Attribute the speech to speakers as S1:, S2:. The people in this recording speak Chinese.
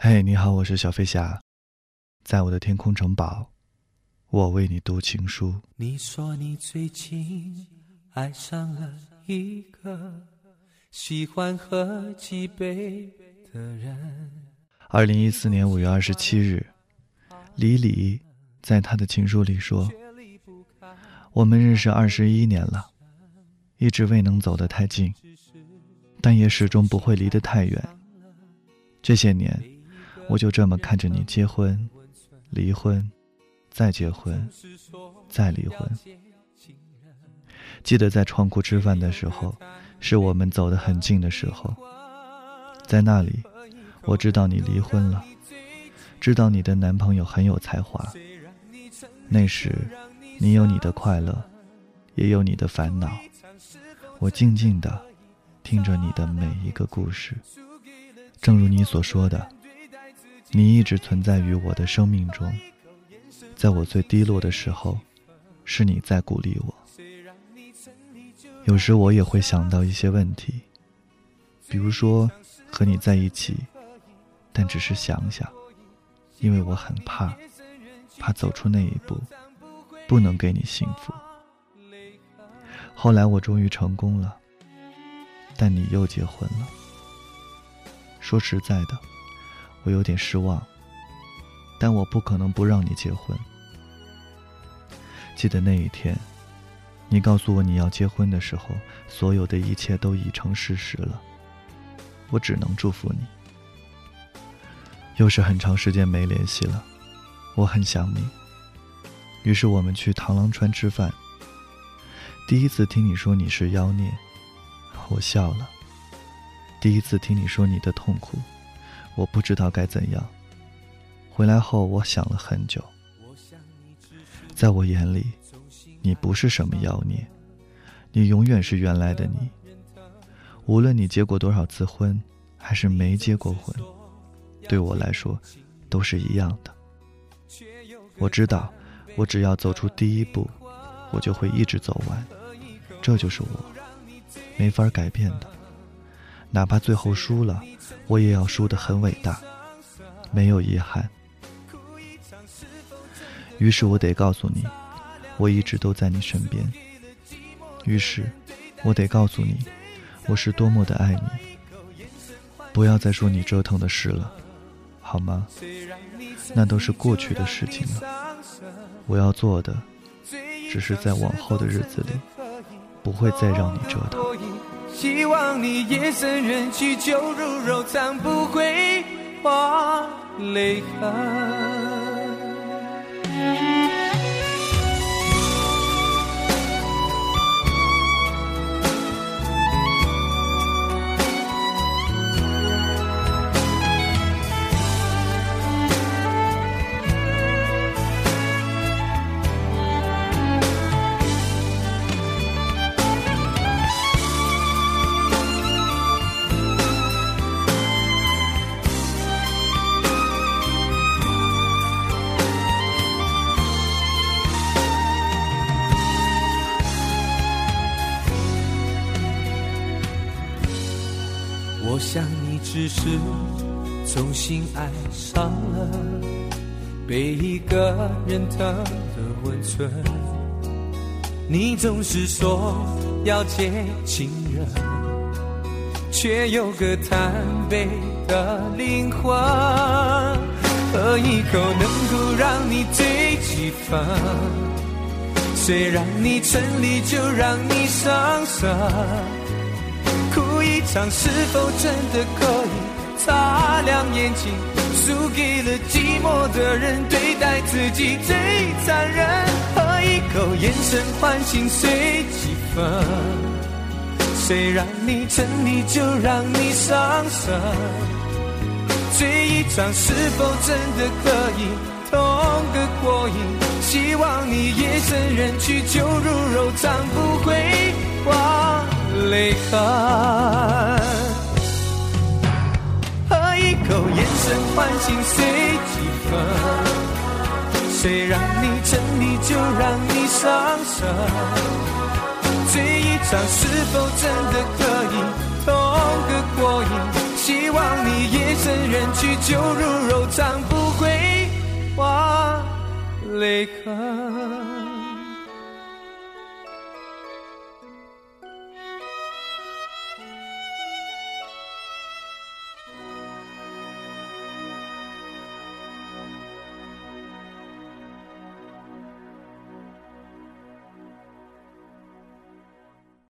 S1: 嘿，你好，我是小飞侠，在我的天空城堡，我为你读情书。
S2: 你说你最近爱上了一个喜欢喝几杯的人。
S1: 二零一四年五月二十七日，李李在他的情书里说：“我们认识二十一年了，一直未能走得太近，但也始终不会离得太远。这些年。”我就这么看着你结婚、离婚、再结婚、再离婚。记得在创库吃饭的时候，是我们走得很近的时候。在那里，我知道你离婚了，知道你的男朋友很有才华。那时，你有你的快乐，也有你的烦恼。我静静的听着你的每一个故事，正如你所说的。你一直存在于我的生命中，在我最低落的时候，是你在鼓励我。有时我也会想到一些问题，比如说和你在一起，但只是想想，因为我很怕，怕走出那一步，不能给你幸福。后来我终于成功了，但你又结婚了。说实在的。我有点失望，但我不可能不让你结婚。记得那一天，你告诉我你要结婚的时候，所有的一切都已成事实了。我只能祝福你。又是很长时间没联系了，我很想你。于是我们去螳螂川吃饭。第一次听你说你是妖孽，我笑了。第一次听你说你的痛苦。我不知道该怎样。回来后，我想了很久。在我眼里，你不是什么妖孽，你永远是原来的你。无论你结过多少次婚，还是没结过婚，对我来说，都是一样的。我知道，我只要走出第一步，我就会一直走完。这就是我，没法改变的。哪怕最后输了。我也要输得很伟大，没有遗憾。于是我得告诉你，我一直都在你身边。于是，我得告诉你，我是多么的爱你。不要再说你折腾的事了，好吗？那都是过去的事情了。我要做的，只是在往后的日子里，不会再让你折腾。
S2: 希望你夜深人去酒入柔肠不会化泪痕。想你只是重新爱上了被一个人疼的温存。你总是说要见情人，却有个贪杯的灵魂。喝一口能够让你醉几分，谁让你沉溺就让你伤神。一场，是否真的可以擦亮眼睛？输给了寂寞的人，对待自己最残忍。喝一口，眼神唤醒随几分。谁让你沉溺，就让你伤神。醉一场，是否真的可以痛个过瘾？希望你夜深人去，酒入肉肠，不会忘。泪痕，喝一口，眼神唤醒随几分。谁让你沉溺，就让你伤神。醉一场，是否真的可以痛个过瘾？希望你夜深人去酒入柔肠，不会化泪痕。